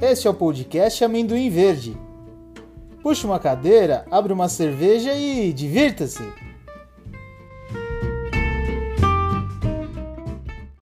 Este é o podcast Amendoim Verde. Puxe uma cadeira, abre uma cerveja e divirta-se!